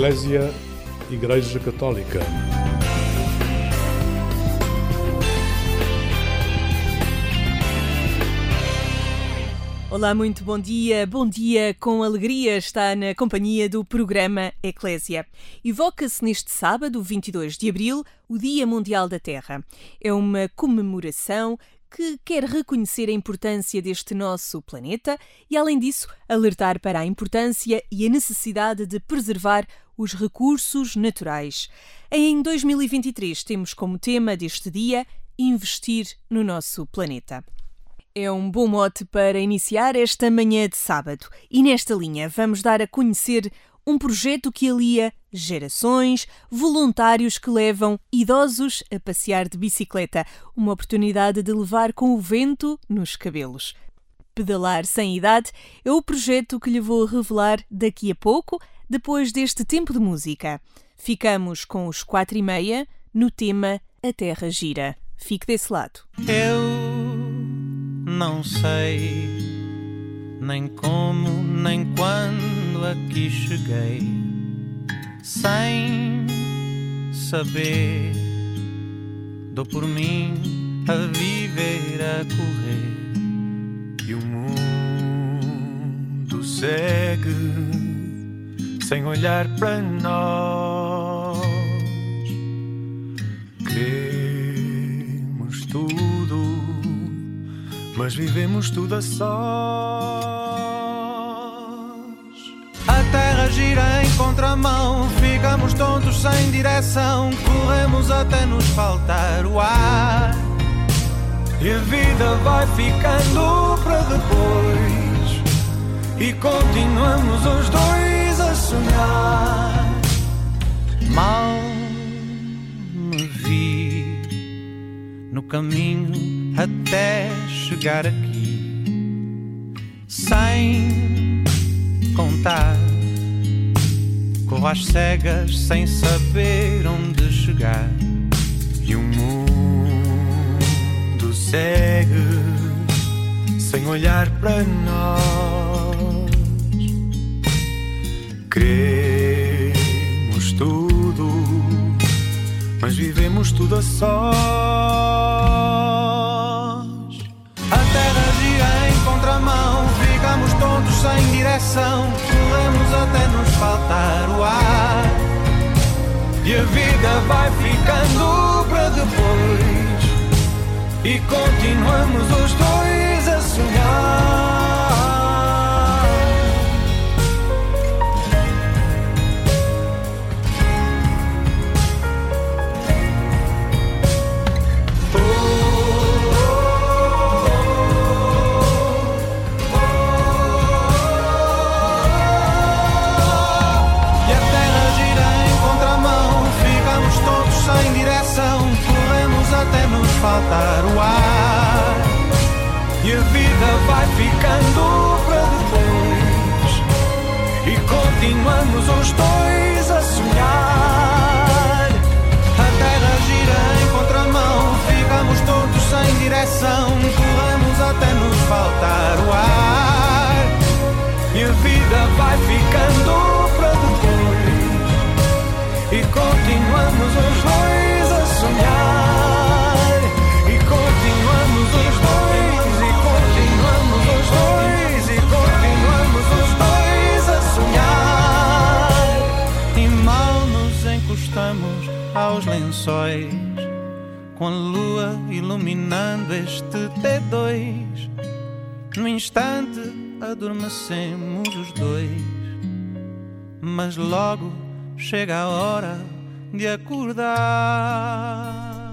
Eclésia Igreja Católica. Olá, muito bom dia. Bom dia com alegria está na companhia do programa Eclésia. Evoca-se neste sábado, 22 de abril, o Dia Mundial da Terra. É uma comemoração que quer reconhecer a importância deste nosso planeta e, além disso, alertar para a importância e a necessidade de preservar os recursos naturais. Em 2023 temos como tema deste dia investir no nosso planeta. É um bom mote para iniciar esta manhã de sábado. E nesta linha vamos dar a conhecer um projeto que alia gerações, voluntários que levam idosos a passear de bicicleta, uma oportunidade de levar com o vento nos cabelos. Pedalar sem idade é o projeto que lhe vou revelar daqui a pouco, depois deste tempo de música. Ficamos com os quatro e meia no tema A Terra Gira. Fique desse lado. Eu não sei nem como nem quando aqui cheguei, sem saber. Dou por mim a viver, a correr, e o mundo segue sem olhar para nós. Queremos tudo, mas vivemos tudo a sós. A terra gira em contramão, ficamos tontos sem direção, corremos até nos faltar o ar. E a vida vai ficando para depois, e continuamos os dois a sonhar. Mal me vi no caminho até chegar aqui, sem contar. Corro às cegas sem saber onde chegar. E o mundo segue sem olhar para nós. Queremos tudo, mas vivemos tudo a sós. A terra gira em contramão, sem direção, corremos até nos faltar o ar. E a vida vai ficando para depois, e continuamos os dois faltar o ar. E a vida vai ficando para depois E continuamos os dois iluminando este T2. No instante adormecemos os dois, mas logo chega a hora de acordar.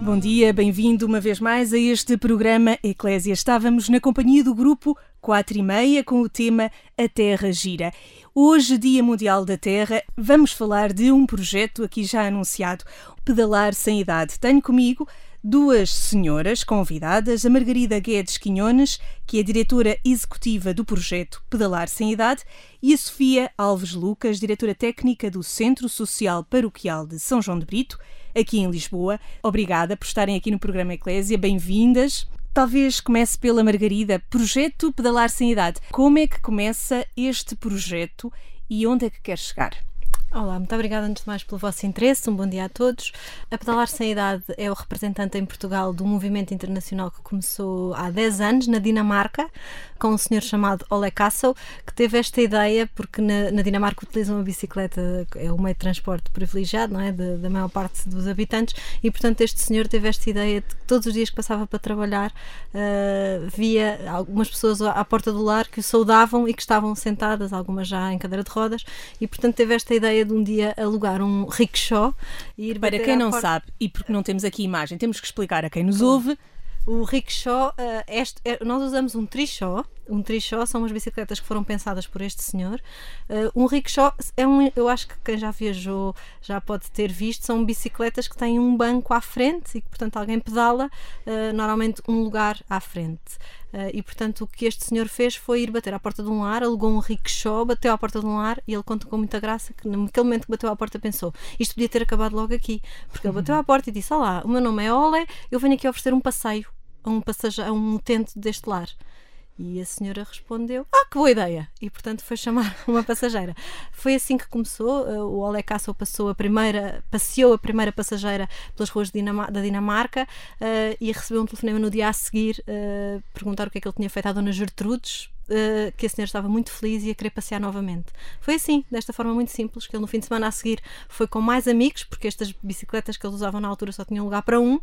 Bom dia, bem-vindo uma vez mais a este programa Eclésia. Estávamos na companhia do grupo 4 e meia com o tema A Terra Gira. Hoje, Dia Mundial da Terra, vamos falar de um projeto aqui já anunciado, Pedalar Sem Idade. Tenho comigo duas senhoras convidadas, a Margarida Guedes Quinhones, que é diretora executiva do projeto Pedalar Sem Idade, e a Sofia Alves Lucas, diretora técnica do Centro Social Paroquial de São João de Brito, aqui em Lisboa. Obrigada por estarem aqui no programa Eclésia, bem-vindas. Talvez comece pela Margarida. Projeto Pedalar Sem Idade. Como é que começa este projeto e onde é que quer chegar? Olá, muito obrigada antes de mais pelo vosso interesse. Um bom dia a todos. A Pedalar Sem Idade é o representante em Portugal do movimento internacional que começou há 10 anos na Dinamarca, com um senhor chamado Ole Kassel, que teve esta ideia porque na, na Dinamarca utilizam a bicicleta, é o meio de transporte privilegiado, não é? De, da maior parte dos habitantes, e portanto este senhor teve esta ideia de que todos os dias que passava para trabalhar uh, via algumas pessoas à porta do lar que o saudavam e que estavam sentadas, algumas já em cadeira de rodas, e portanto teve esta ideia de um dia alugar um rickshaw e ir Para quem não porta... sabe, e porque não temos aqui imagem, temos que explicar a quem nos ouve. O rickshaw, uh, este, é, nós usamos um trishaw. Um trishaw são umas bicicletas que foram pensadas por este senhor. Uh, um rickshaw é um, eu acho que quem já viajou já pode ter visto, são bicicletas que têm um banco à frente e que, portanto, alguém pedala, uh, normalmente um lugar à frente. Uh, e portanto o que este senhor fez foi ir bater à porta de um lar, alugou um rickshaw, bateu à porta de um lar e ele conta com muita graça que naquele momento que bateu à porta pensou isto podia ter acabado logo aqui, porque ele bateu à porta e disse: Olá, o meu nome é Ole, eu venho aqui oferecer um passeio a um, passageiro, a um utente deste lar. E a senhora respondeu: Ah, que boa ideia! E portanto foi chamar uma passageira. Foi assim que começou. Eh, o Ole Castle passou a primeira, passeou a primeira passageira pelas ruas da Dinamarca uh, e recebeu um telefonema no dia a seguir uh, perguntar o que é que ele tinha feito à Dona Gertrudes, uh, que a senhora estava muito feliz e a querer passear novamente. Foi assim, desta forma muito simples, que ele no fim de semana a seguir foi com mais amigos, porque estas bicicletas que eles usavam na altura só tinham lugar para um, uh,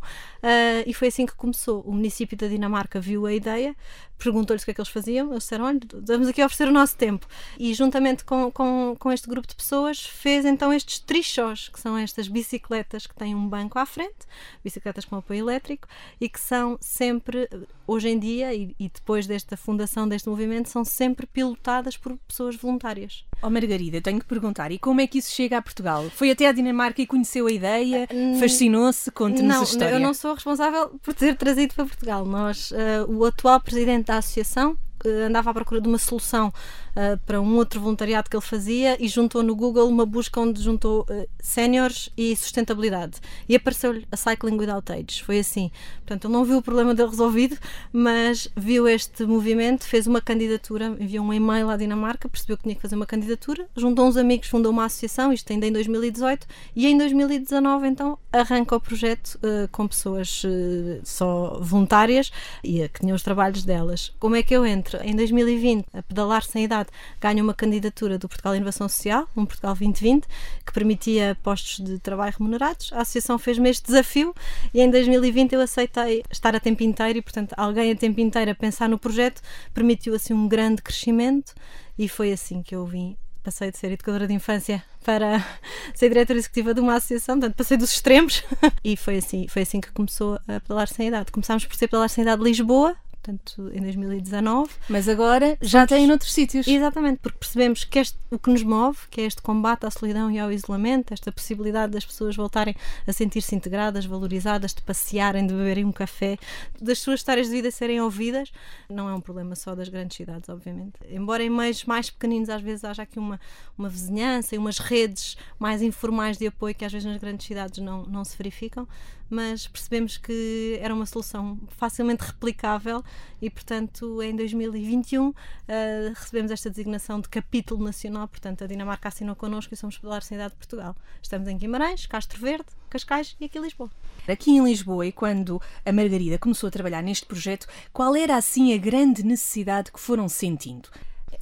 e foi assim que começou. O município da Dinamarca viu a ideia, perguntou-lhes o que é que eles faziam, eles disseram: olha, vamos aqui oferecer o nosso tempo. E juntamente com, com, com este grupo de pessoas, fez então estes trichos, que são estas bicicletas que têm um banco à frente, bicicletas com apoio elétrico, e que são sempre, hoje em dia, e, e depois desta fundação deste movimento, são sempre pilotadas por pessoas voluntárias. Oh Margarida, tenho que perguntar, e como é que isso chega a Portugal? Foi até à Dinamarca e conheceu a ideia? Uh, fascinou-se? Conte-nos a história. Não, eu não sou responsável por ter trazido para Portugal. Nós, uh, o atual presidente da associação, uh, andava à procura de uma solução uh, para um outro voluntariado que ele fazia e juntou no Google uma busca onde juntou uh, séniores e sustentabilidade. E apareceu-lhe a Cycling Without Age. Foi assim. Portanto, ele não viu o problema dele resolvido, mas viu este movimento, fez uma candidatura, enviou um e-mail à Dinamarca, percebeu que tinha que fazer uma candidatura, juntou uns amigos, fundou uma associação, isto ainda em 2018, e em 2019 então arranca o projeto uh, com pessoas uh, só voluntárias e que tinham os trabalhos delas. Como é que eu entro? Em 2020, a pedalar sem idade ganha uma candidatura do Portugal Inovação Social, um Portugal 2020, que permitia postos de trabalho remunerados. A associação fez-me este desafio e em 2020 eu aceitei estar a tempo inteiro e, portanto, alguém a tempo inteiro a pensar no projeto permitiu assim um grande crescimento e foi assim que eu vim passei de ser educadora de infância para ser diretora executiva de uma associação, portanto passei dos extremos e foi assim, foi assim que começou a pedalar sem idade. Começámos por ser pedalar sem idade de Lisboa, portanto, em 2019. Mas agora já tem noutros sítios. Exatamente, porque percebemos que este, o que nos move, que é este combate à solidão e ao isolamento, esta possibilidade das pessoas voltarem a sentir-se integradas, valorizadas, de passearem, de beberem um café, das suas histórias de vida serem ouvidas, não é um problema só das grandes cidades, obviamente. Embora em meios mais pequeninos às vezes haja aqui uma, uma vizinhança e umas redes mais informais de apoio que às vezes nas grandes cidades não, não se verificam, mas percebemos que era uma solução facilmente replicável e, portanto, em 2021 uh, eh, recebemos esta designação de capítulo nacional. Portanto, a Dinamarca assinou connosco e somos Pedalar Cidade de Portugal. Estamos em Guimarães, Castro Verde, Cascais e aqui em Lisboa. Aqui em Lisboa, e quando a Margarida começou a trabalhar neste projeto, qual era assim a grande necessidade que foram sentindo?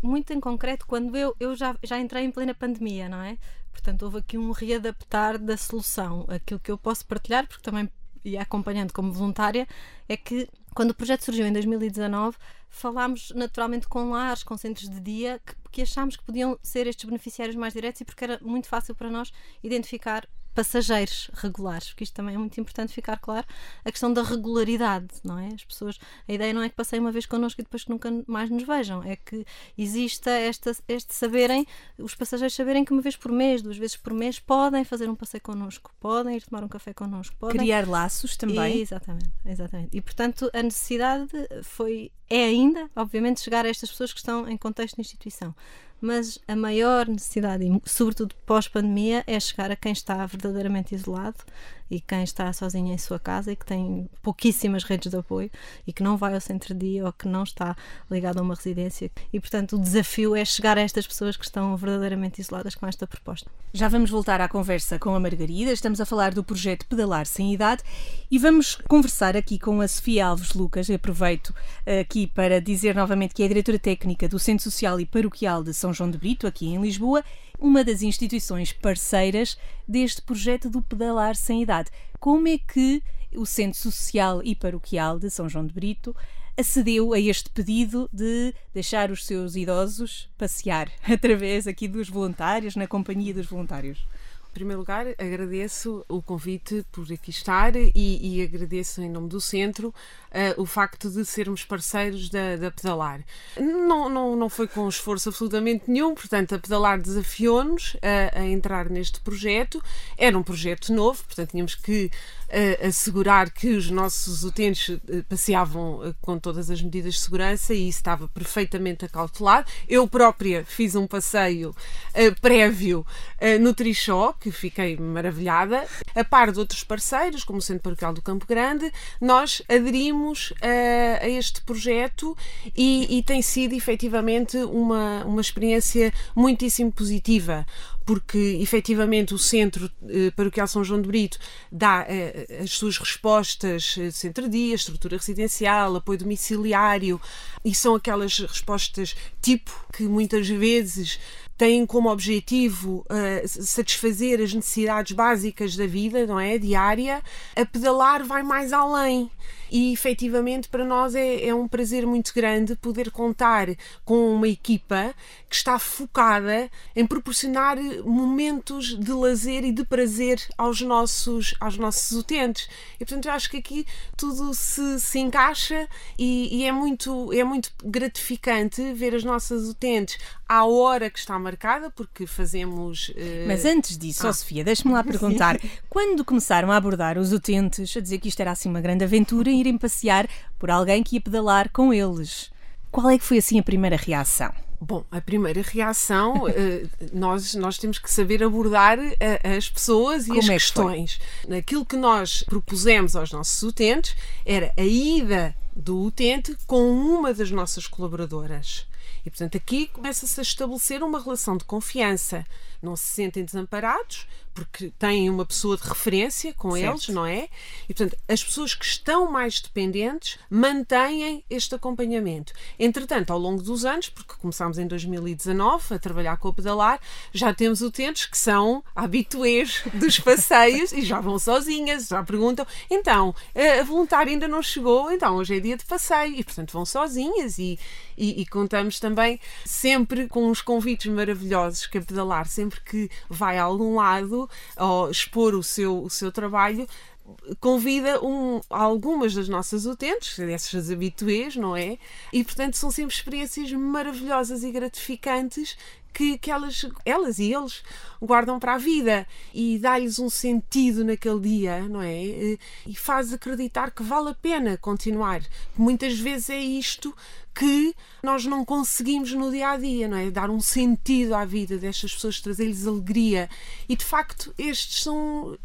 Muito em concreto, quando eu, eu já, já entrei em plena pandemia, não é? Portanto, houve aqui um readaptar da solução. Aquilo que eu posso partilhar, porque também e acompanhando como voluntária, é que quando o projeto surgiu em 2019, falámos naturalmente com lares, com centros de dia, que, que achámos que podiam ser estes beneficiários mais diretos e porque era muito fácil para nós identificar passageiros regulares, porque isto também é muito importante ficar claro, a questão da regularidade, não é? As pessoas, a ideia não é que passem uma vez connosco e depois que nunca mais nos vejam, é que exista esta, este saberem, os passageiros saberem que uma vez por mês, duas vezes por mês, podem fazer um passeio connosco, podem ir tomar um café connosco, podem... Criar laços também. E, exatamente, exatamente. E portanto a necessidade foi, é ainda, obviamente, chegar a estas pessoas que estão em contexto de instituição mas a maior necessidade, sobretudo pós-pandemia, é chegar a quem está verdadeiramente isolado, e quem está sozinho em sua casa e que tem pouquíssimas redes de apoio e que não vai ao centro de dia ou que não está ligado a uma residência. E, portanto, o desafio é chegar a estas pessoas que estão verdadeiramente isoladas com esta proposta. Já vamos voltar à conversa com a Margarida. Estamos a falar do projeto Pedalar Sem Idade e vamos conversar aqui com a Sofia Alves Lucas. Eu aproveito eh, aqui para dizer novamente que é diretora técnica do Centro Social e Paroquial de São João de Brito, aqui em Lisboa, uma das instituições parceiras deste projeto do Pedalar Sem Idade. Como é que o Centro Social e Paroquial de São João de Brito acedeu a este pedido de deixar os seus idosos passear através aqui dos voluntários, na companhia dos voluntários? Em primeiro lugar, agradeço o convite por aqui estar e, e agradeço em nome do Centro uh, o facto de sermos parceiros da, da Pedalar. Não, não, não foi com esforço absolutamente nenhum, portanto, a Pedalar desafiou-nos a, a, entrar neste projeto. Era um projeto novo, portanto, tínhamos que uh, assegurar que os nossos utentes uh, passeavam com todas as medidas de segurança e isso estava perfeitamente acautelado. Eu própria fiz um passeio prévio no Trixó, que fiquei maravilhada. A par de outros parceiros, como o Centro Paroquial do Campo Grande, nós aderimos a, a este projeto e, e, tem sido efetivamente uma, uma experiência muitíssimo positiva porque efetivamente o Centro eh, Paroquial São João de Brito dá eh, as suas respostas de centro-dia, estrutura residencial, apoio domiciliário, e são aquelas respostas tipo que muitas vezes têm como objetivo uh, satisfazer as necessidades básicas da vida, não é? Diária, a pedalar vai mais além e efetivamente para nós é, é, um prazer muito grande poder contar com uma equipa que está focada em proporcionar momentos de lazer e de prazer aos nossos, aos nossos utentes. E portanto eu acho que aqui tudo se, se encaixa e, e é, muito, é muito gratificante ver as nossas utentes à hora que está marcada, porque fazemos. Uh... Mas antes disso, ah. oh, Sofia, deixe-me lá perguntar: quando começaram a abordar os utentes, a dizer que isto era assim uma grande aventura, irem passear por alguém que ia pedalar com eles, qual é que foi assim a primeira reação? Bom, a primeira reação, eh, nós, nós temos que saber abordar eh, as pessoas e Como as é questões. Que Aquilo que nós propusemos aos nossos utentes era a ida do utente com uma das nossas colaboradoras. E, portanto, aqui começa-se a estabelecer uma relação de confiança. Não se sentem desamparados, porque têm uma pessoa de referência com certo. eles, não é? E, portanto, as pessoas que estão mais dependentes mantêm este acompanhamento. Entretanto, ao longo dos anos, porque começámos em 2019 a trabalhar com o pedalar, já temos utentes que são habituês dos passeios e já vão sozinhas, já perguntam, então, a voluntária ainda não chegou, então hoje é dia de passeio, e portanto vão sozinhas e, e, e contamos também sempre com uns convites maravilhosos que a pedalar, sempre que vai a algum lado, ou expor o seu, o seu trabalho, convida um, algumas das nossas utentes, dessas habituês, não é? E portanto são sempre experiências maravilhosas e gratificantes que, que elas, elas e eles guardam para a vida e dá-lhes um sentido naquele dia, não é? E faz acreditar que vale a pena continuar. Muitas vezes é isto que nós não conseguimos no dia a dia, não é? Dar um sentido à vida destas pessoas, trazer-lhes alegria. E de facto, estes são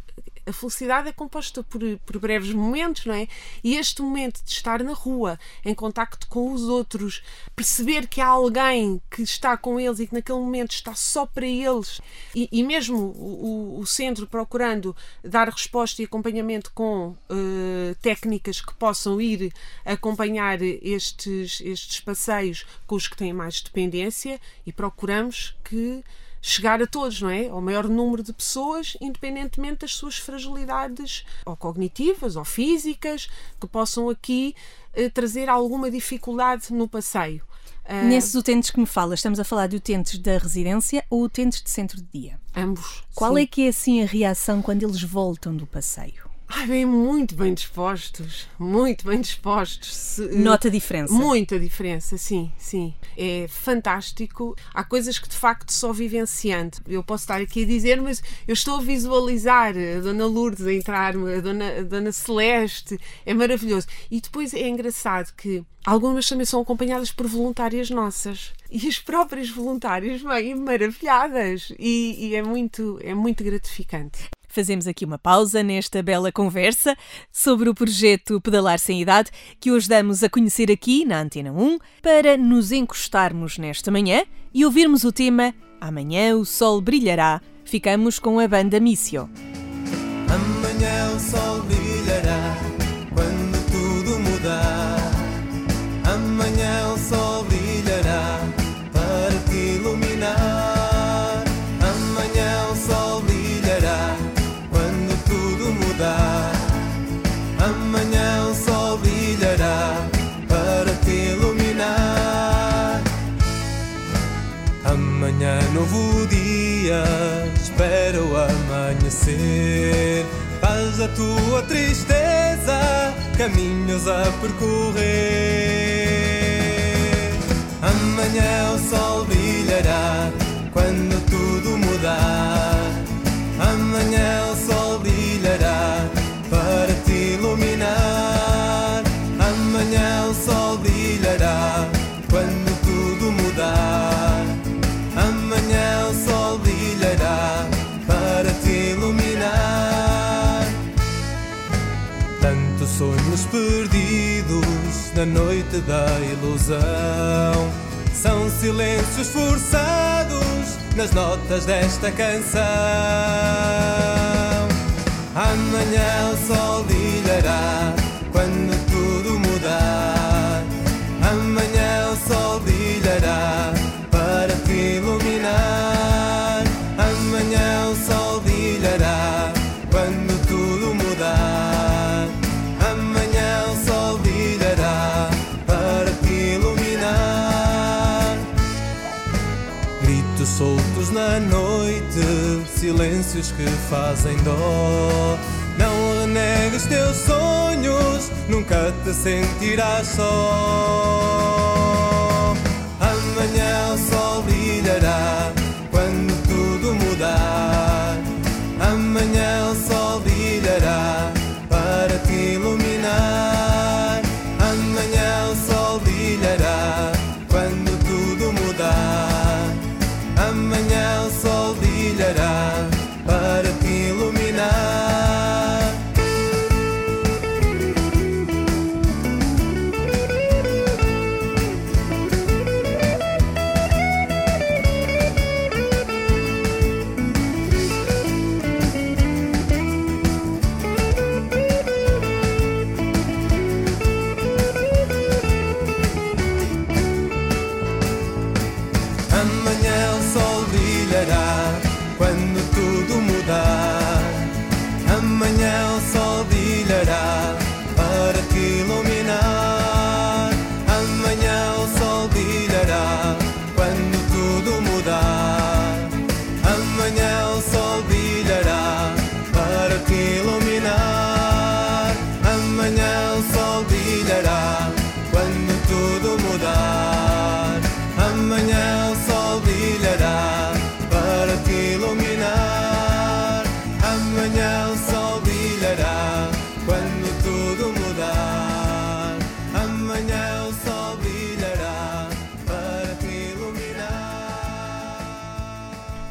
a felicidade é composta por, por breves momentos, não é? E este momento de estar na rua, em contacto com os outros, perceber que há alguém que está com eles e que naquele momento está só para eles, e, e mesmo o, o, centro procurando dar resposta e acompanhamento com uh, técnicas que possam ir acompanhar estes, estes passeios com os que têm mais dependência, e procuramos que chegar a todos, não é? Ao maior número de pessoas, independentemente das suas fragilidades, ou cognitivas, ou físicas, que possam aqui eh, trazer alguma dificuldade no passeio. Uh, Nesses utentes que me fala, estamos a falar de utentes da residência ou utentes de centro de dia? Ambos. Qual sim. é que é assim a reação quando eles voltam do passeio? Ai, bem, muito bem dispostos, muito bem dispostos. Se, Nota a diferença? Muita diferença, sim, sim. É fantástico. Há coisas que de facto só vivenciando. Eu posso estar aqui a dizer, mas eu estou a visualizar a Dona Lourdes a entrar, a Dona, a Dona Celeste, é maravilhoso. E depois é engraçado que algumas também são acompanhadas por voluntárias nossas. E as próprias voluntárias vêm maravilhadas. E, e é, muito, é muito gratificante. fazemos aqui uma pausa nesta bela conversa sobre o projeto Pedalar Sem Idade, que hoje damos a conhecer aqui na Antena 1, para nos encostarmos nesta manhã e ouvirmos o tema Amanhã o Sol Brilhará. Ficamos com a banda Missio. Amanhã o sol brilhará dia, espera o amanhecer. Faz a tua tristeza, caminhos a percorrer. Amanhã o sol brilhará quando tudo mudar. Amanhã o sol brilhará para te iluminar. Amanhã o sol brilhará perdidos na noite da ilusão são silêncios forçados nas notas desta canção. Amanhã o sol brilhará silêncios que fazem dó. Não renegues teus sonhos, nunca te sentirás só.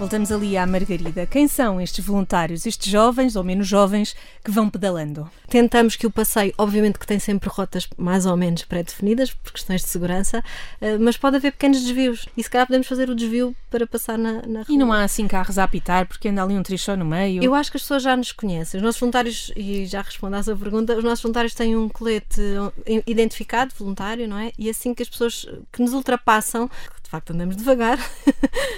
Voltamos ali à Margarida. Quem são estes voluntários, estes jovens ou menos jovens que vão pedalando? Tentamos que o passeio, obviamente que tem sempre rotas mais ou menos pré-definidas por questões de segurança, eh, mas pode haver pequenos desvios e se calhar podemos fazer o desvio para passar na, na E não há assim carros a apitar porque anda ali um trichó no meio. Eu acho que as pessoas já nos conhecem. Os nossos voluntários, e já respondo à sua pergunta, os nossos voluntários têm um colete eh, identificado, voluntário, não é? E assim que as pessoas que nos ultrapassam, de facto andamos devagar.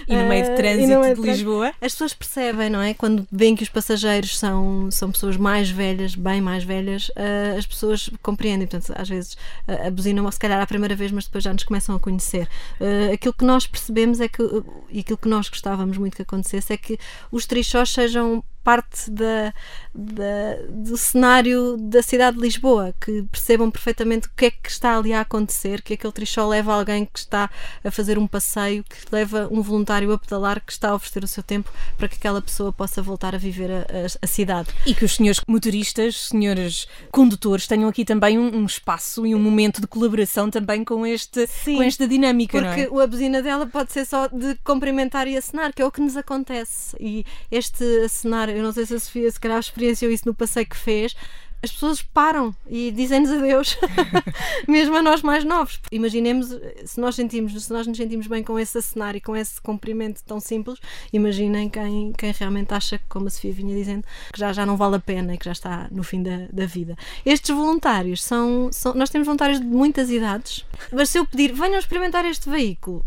E no meio de eh, trânsito meio de trânsito, Lisboa. As pessoas percebem, não é? Quando veem que os passageiros são, são pessoas mais velhas, bem mais velhas, eh, as pessoas compreendem. Portanto, às vezes uh, abusinam, se calhar à primeira vez, mas depois já nos começam a conhecer. Eh, aquilo que nós percebemos é que, e aquilo que nós gostávamos muito que acontecesse, é que os trichós sejam parte da, da- do cenário da cidade de Lisboa, que percebam perfeitamente o que é que está ali a acontecer, que aquele trichó leva alguém que está a fazer um passeio, que leva um voluntário a pedalar, que está a oferecer o seu tempo para que aquela pessoa possa voltar a viver a, a- a cidade. E que os senhores motoristas, senhores condutores, tenham aqui também um, um espaço e um momento de colaboração também com, este, Sim, com esta dinâmica, não Porque é? o abusina dela pode ser só de cumprimentar e acenar, que é o que nos acontece. E este acenar, Eu não sei se a Sofia se calhar experienciou isso no passeio que fez, as pessoas param e dizem-nos adeus, mesmo a nós mais novos. Imaginemos se nós sentimos, se nós nos sentimos bem com esse cenário, com esse cumprimento tão simples, imaginem quem, quem realmente acha, como a Sofia vinha dizendo, que já, já não vale a pena e que já está no fim da, da vida. Estes voluntários são, são. Nós temos voluntários de muitas idades, mas se eu pedir, venham experimentar este veículo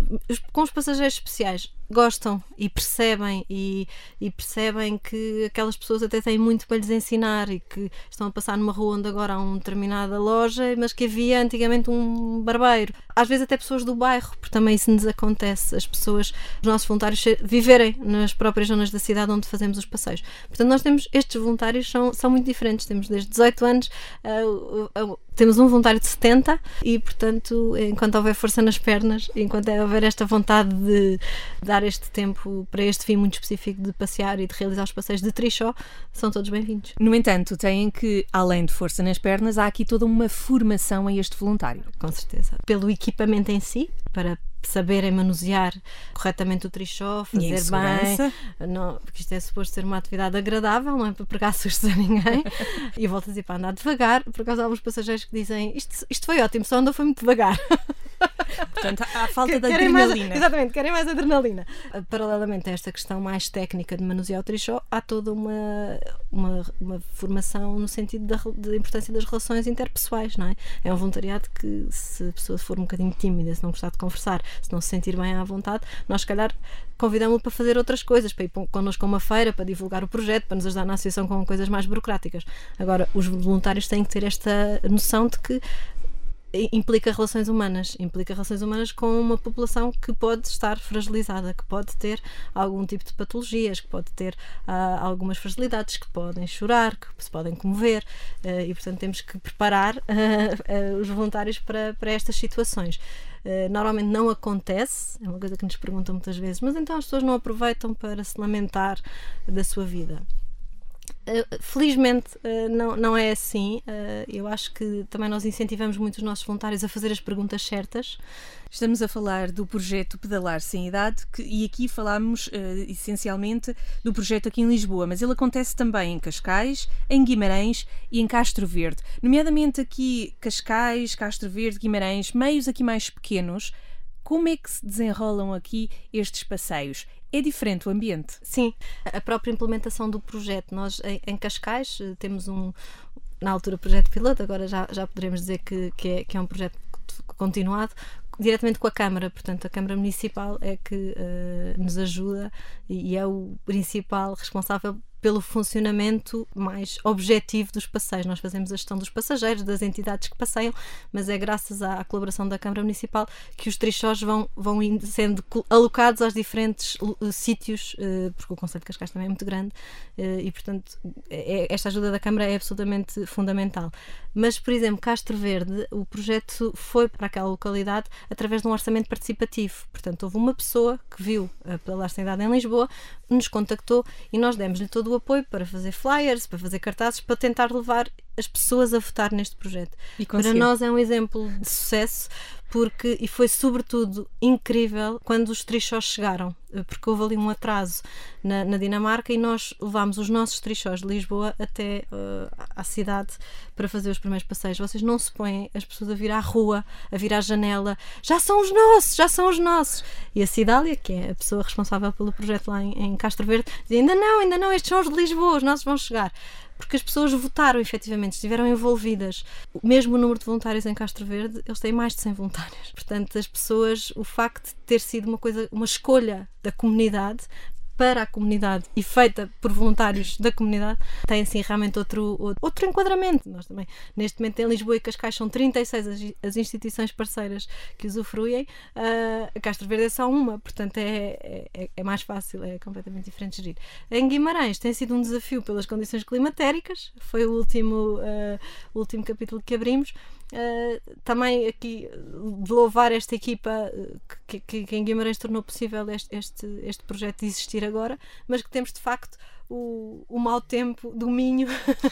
com os passageiros especiais, gostam e percebem e, e, percebem que aquelas pessoas até têm muito para lhes ensinar e que estão a passar numa rua onde agora há uma determinada loja, mas que havia antigamente um barbeiro. Às vezes até pessoas do bairro, porque também isso nos acontece, as pessoas, os nossos voluntários viverem nas próprias zonas da cidade onde fazemos os passeios. Portanto, nós temos, estes voluntários são, são muito diferentes, temos desde 18 anos uh, uh, temos um voluntário de 70 e, portanto, enquanto houver força nas pernas, enquanto houver esta vontade de dar este tempo para este fim muito específico de passear e de realizar os passeios de trichó, são todos bem-vindos. No entanto, têm que, além de força nas pernas, há aqui toda uma formação a este voluntário. Com certeza. Pelo equipamento em si, para saberem manusear corretamente o trichó, fazer bem, não, porque isto é suposto ser uma atividade agradável, não é para pregar sustos a ninguém. e volto a dizer para andar devagar, por acaso há alguns passageiros que dizem isto, isto foi ótimo, só andou foi muito devagar. Portanto, há falta de adrenalina. Mais, exatamente, querem mais adrenalina. Paralelamente a esta questão mais técnica de manusear o trichó, há toda uma, uma, uma formação no sentido da, da, importância das relações interpessoais, não é? É um voluntariado que, se a pessoa for um bocadinho tímida, se não gostar de conversar, se não se sentir bem à vontade, nós, se calhar, convidamos-lo para fazer outras coisas, para ir connosco a uma feira, para divulgar o projeto, para nos ajudar na associação com coisas mais burocráticas. Agora, os voluntários têm que ter esta noção de que implica relações humanas, implica relações humanas com uma população que pode estar fragilizada, que pode ter algum tipo de patologias, que pode ter uh, algumas fragilidades, que podem chorar, que se podem comover uh, e, portanto, temos que preparar uh, os voluntários para, para estas situações. normalmente não acontece, é uma coisa que nos perguntam muitas vezes, mas então as pessoas não aproveitam para se lamentar da sua vida. Eh, felizmente uh, não, não é assim. Uh, eu acho que também nós incentivamos muito os nossos voluntários a fazer as perguntas certas. Estamos a falar do projeto Pedalar Sem Idade que, e aqui falamos essencialmente do projeto aqui em Lisboa, mas ele acontece também em Cascais, em Guimarães e em Castro Verde. Nomeadamente aqui Cascais, Castro Verde, Guimarães, meios aqui mais pequenos. Como é que se desenrolam aqui estes passeios? É diferente o ambiente? Sim, a própria implementação do projeto. Nós, em, Cascais, temos um, na altura, projeto piloto, agora já, já poderemos dizer que, que, é, que é um projeto continuado, diretamente com a Câmara, portanto, a Câmara Municipal é que uh, nos ajuda e é o principal responsável pelo funcionamento mais objetivo dos passeios. Nós fazemos a gestão dos passageiros, das entidades que passeiam, mas é graças à, colaboração da Câmara Municipal que os trichós vão, vão sendo alocados aos diferentes uh, sítios, uh, porque o Conselho de Cascais também é muito grande uh, e, portanto, é, esta ajuda da Câmara é absolutamente fundamental. Mas, por exemplo, Castro Verde, o projeto foi para aquela localidade através de um orçamento participativo. Portanto, houve uma pessoa que viu a Pedalar Sem em Lisboa, nos contactou e nós demos-lhe todo o apoio para fazer flyers, para fazer cartazes, para tentar levar as pessoas a votar neste projeto. para nós é um exemplo de sucesso porque e foi sobretudo incrível quando os trichós chegaram, eh, porque houve ali um atraso na, na Dinamarca e nós levámos os nossos trichós de Lisboa até uh, à cidade para fazer os primeiros passeios. Vocês não se põem as pessoas a vir à rua, a vir à janela, já são os nossos, já são os nossos. E a Cidália, que é a pessoa responsável pelo projeto lá em, em Castro Verde, diz ainda não, ainda não, estes são os de Lisboa, os nossos vão chegar porque as pessoas votaram efetivamente, estiveram envolvidas. Mesmo o número de voluntários em Castro Verde, eles têm mais de 100 voluntários. Portanto, as pessoas, o facto de ter sido uma coisa, uma escolha da comunidade para a comunidade e feita por voluntários da comunidade tem assim realmente outro, outro enquadramento. Nós também, neste momento em Lisboa e Cascais são 36 as, as instituições parceiras que usufruem, uh, Castro Verde é só uma, portanto é, é, é, mais fácil, é completamente diferente gerir. Em Guimarães tem sido um desafio pelas condições climatéricas, foi o último, uh, o último capítulo que abrimos, Uh, também aqui de louvar esta equipa que, que, que, em Guimarães tornou possível este, este, este projeto de existir agora, mas que temos de facto o, o mau tempo do Minho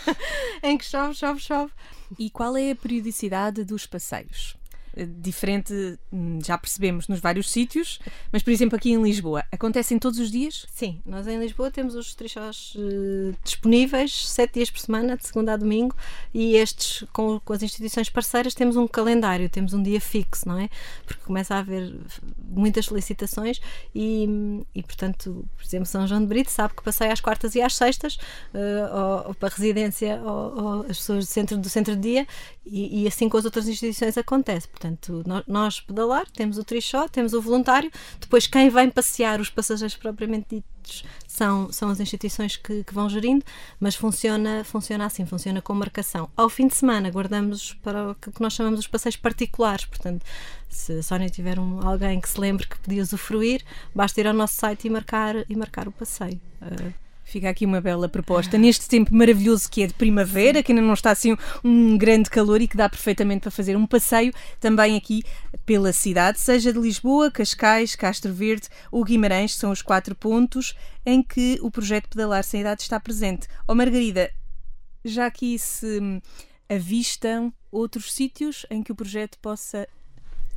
em que chove, chove, chove. E qual é a periodicidade dos passeios? Eh, diferente, hum, já percebemos, nos vários sítios, mas, por exemplo, aqui em Lisboa, acontecem todos os dias? Sim, nós em Lisboa temos os trichós uh, disponíveis sete dias por semana, de segunda a domingo, e estes, com, com, as instituições parceiras, temos um calendário, temos um dia fixo, não é? Porque começa a haver muitas solicitações e, e portanto, por exemplo, São João de Brito sabe que passei às quartas e às sextas, uh, ou, ou, para residência, ou, ou, as pessoas do centro, do centro de dia, e, e assim com as outras instituições acontece. Portanto, nós, pedalar, temos o trichó, temos o voluntário, depois quem vem passear, os passageiros propriamente ditos, são, são as instituições que, que, vão gerindo, mas funciona, funciona assim, funciona com marcação. Ao fim de semana, guardamos para o que nós chamamos os passeios particulares, portanto, se a Sónia tiver um, alguém que se lembre que podia usufruir, basta ir ao nosso site e marcar, e marcar o passeio. Uh, Fica aqui uma bela proposta. Neste tempo maravilhoso que é de primavera, que ainda não está assim um grande calor e que dá perfeitamente para fazer um passeio também aqui pela cidade, seja de Lisboa, Cascais, Castro Verde ou Guimarães, são os quatro pontos em que o projeto Pedalar Sem Idade está presente. Ó oh, Margarida, já aqui se avistam outros sítios em que o projeto possa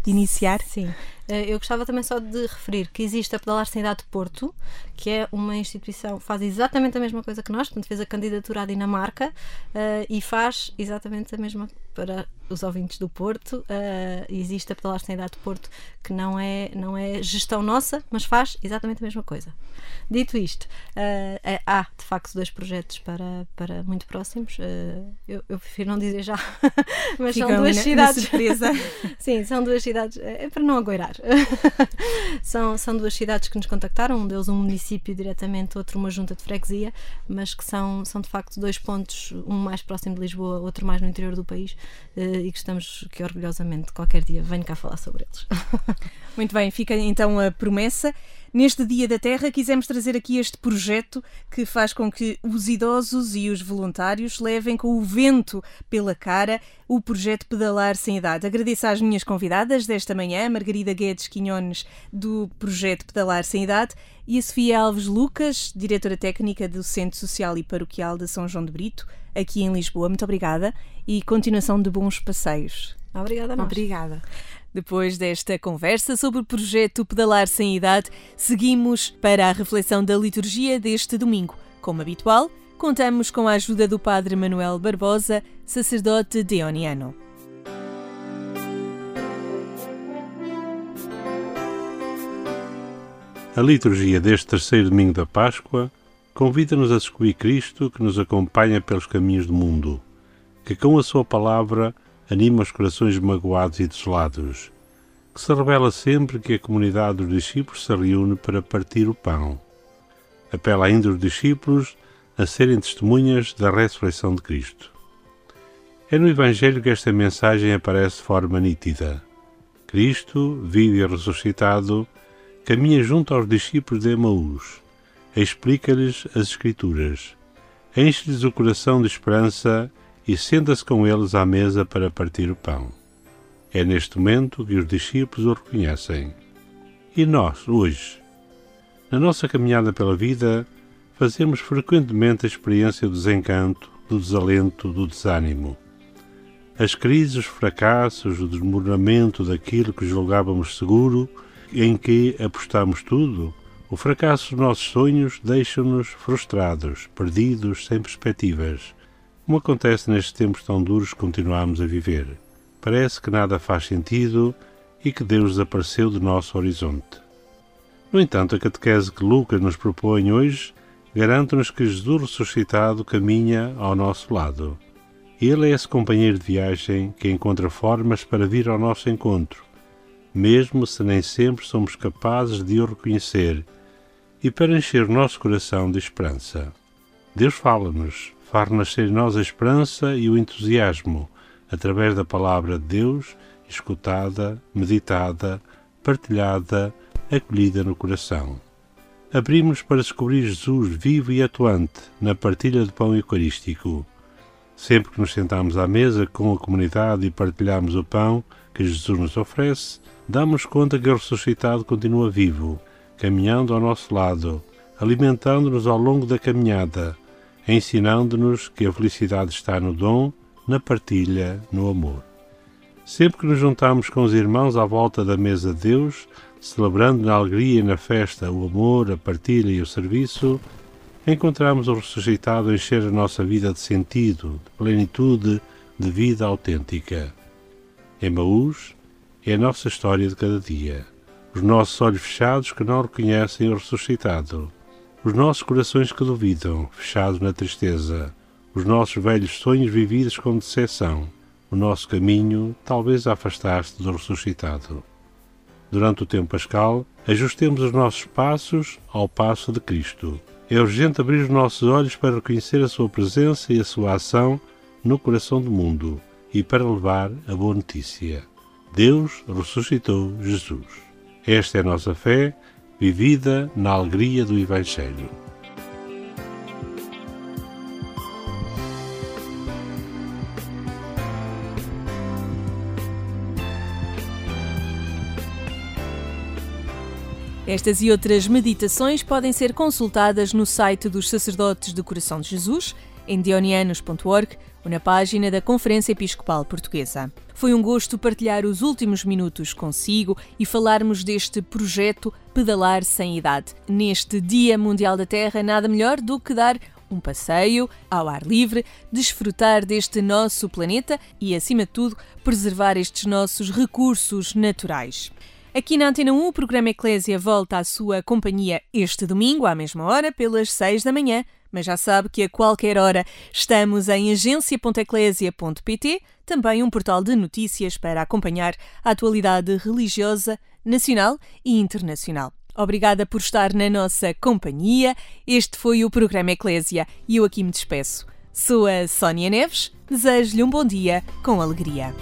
iniciar? Sim. Eh, eu gostava também só de referir que existe a Pedalar Sem Idade de Porto, que é uma instituição que faz exatamente a mesma coisa que nós, portanto fez a candidatura à Dinamarca uh, e faz exatamente a mesma para os ouvintes do Porto. Uh, existe a Pedalar Sem Idade de Porto, que não é, não é gestão nossa, mas faz exatamente a mesma coisa. Dito isto, uh, é, há de facto dois projetos para, para muito próximos. Eu, eu, prefiro não dizer já, mas Ficam são duas na, cidades. Na Sim, são duas cidades, é para não agoirar. são, são duas cidades que nos contactaram, um deles um município diretamente, outro uma junta de freguesia, mas que são, são de facto dois pontos, um mais próximo de Lisboa, outro mais no interior do país, e que estamos que orgulhosamente qualquer dia venho cá falar sobre eles. Muito bem, fica então a promessa. Neste Dia da Terra, quisemos trazer aqui este projeto que faz com que os idosos e os voluntários levem com o vento pela cara o projeto Pedalar Sem Idade. Agradeço às minhas convidadas desta manhã, Margarida Guedes Quinhones, do projeto Pedalar Sem Idade, e a Sofia Alves Lucas, diretora técnica do Centro Social e Paroquial de São João de Brito, aqui em Lisboa. Muito obrigada e continuação de bons passeios. Obrigada, nós. Obrigada. Depois desta conversa sobre o projeto Pedalar Sem Idade, seguimos para a reflexão da liturgia deste domingo. Como habitual, contamos com a ajuda do Padre Manuel Barbosa, sacerdote deoniano. A liturgia deste terceiro domingo da Páscoa convida-nos a descobrir Cristo que nos acompanha pelos caminhos do mundo, que com a sua palavra anima os corações magoados e desolados, que se revela sempre que a comunidade dos discípulos se reúne para partir o pão. Apela ainda os discípulos a serem testemunhas da ressurreição de Cristo. É no Evangelho que esta mensagem aparece de forma nítida. Cristo, vivo e ressuscitado, caminha junto aos discípulos de Emaús, explica-lhes as Escrituras, enche-lhes o coração de esperança e senta-se com eles à mesa para partir o pão. É neste momento que os discípulos o reconhecem. E nós, hoje? Na nossa caminhada pela vida, fazemos frequentemente a experiência do desencanto, do desalento, do desânimo. As crises, os fracassos, o desmoronamento daquilo que julgávamos seguro, em que apostamos tudo, o fracasso dos nossos sonhos deixa-nos frustrados, perdidos, sem perspectivas como acontece nestes tempos tão duros que continuamos a viver, parece que nada faz sentido e que Deus desapareceu do nosso horizonte. No entanto, a catequese que Lucas nos propõe hoje garante-nos que Jesus ressuscitado caminha ao nosso lado. Ele é esse companheiro de viagem que encontra formas para vir ao nosso encontro, mesmo se nem sempre somos capazes de o reconhecer, e para encher o nosso coração de esperança. Deus fala-nos, faz nascer em nós a esperança e o entusiasmo, através da palavra de Deus, escutada, meditada, partilhada, acolhida no coração. Abrimos para descobrir Jesus vivo e atuante na partilha do pão eucarístico. Sempre que nos sentamos à mesa com a comunidade e partilhamos o pão que Jesus nos oferece, damos conta que o ressuscitado continua vivo, caminhando ao nosso lado, alimentando-nos ao longo da caminhada, ensinando-nos que a felicidade está no dom, na partilha, no amor. Sempre que nos juntamos com os irmãos à volta da mesa de Deus, celebrando na alegria e na festa o amor, a partilha e o serviço, encontramos o ressuscitado encher a nossa vida de sentido, de plenitude, de vida autêntica. Emmaús é a nossa história de cada dia. Os nossos olhos fechados que não reconhecem o ressuscitado. Os nossos corações que duvidam, fechados na tristeza. Os nossos velhos sonhos vividos com decepção o nosso caminho talvez afastaste do ressuscitado. Durante o tempo pascal, ajustemos os nossos passos ao passo de Cristo. É urgente abrir os nossos olhos para reconhecer a sua presença e a sua ação no coração do mundo e para levar a boa notícia. Deus ressuscitou Jesus. Esta é a nossa fé, vivida na alegria do Evangelho. Estas e outras meditações podem ser consultadas no site dos Sacerdotes do Coração de Jesus, em dionianos.org ou na página da Conferência Episcopal Portuguesa. Foi um gosto partilhar os últimos minutos consigo e falarmos deste projeto Pedalar Sem Idade. Neste Dia Mundial da Terra, nada melhor do que dar um passeio ao ar livre, desfrutar deste nosso planeta e, acima de tudo, preservar estes nossos recursos naturais. Aqui na Antena 1, o programa Eclésia volta à sua companhia este domingo, à mesma hora, pelas 6 da manhã. Mas já sabe que a qualquer hora estamos em agência.eclésia.pt, também um portal de notícias para acompanhar a atualidade religiosa, nacional e internacional. Obrigada por estar na nossa companhia. Este foi o programa Eclésia e eu aqui me despeço. Sou a Sónia Neves. Desejo-lhe um bom dia com alegria.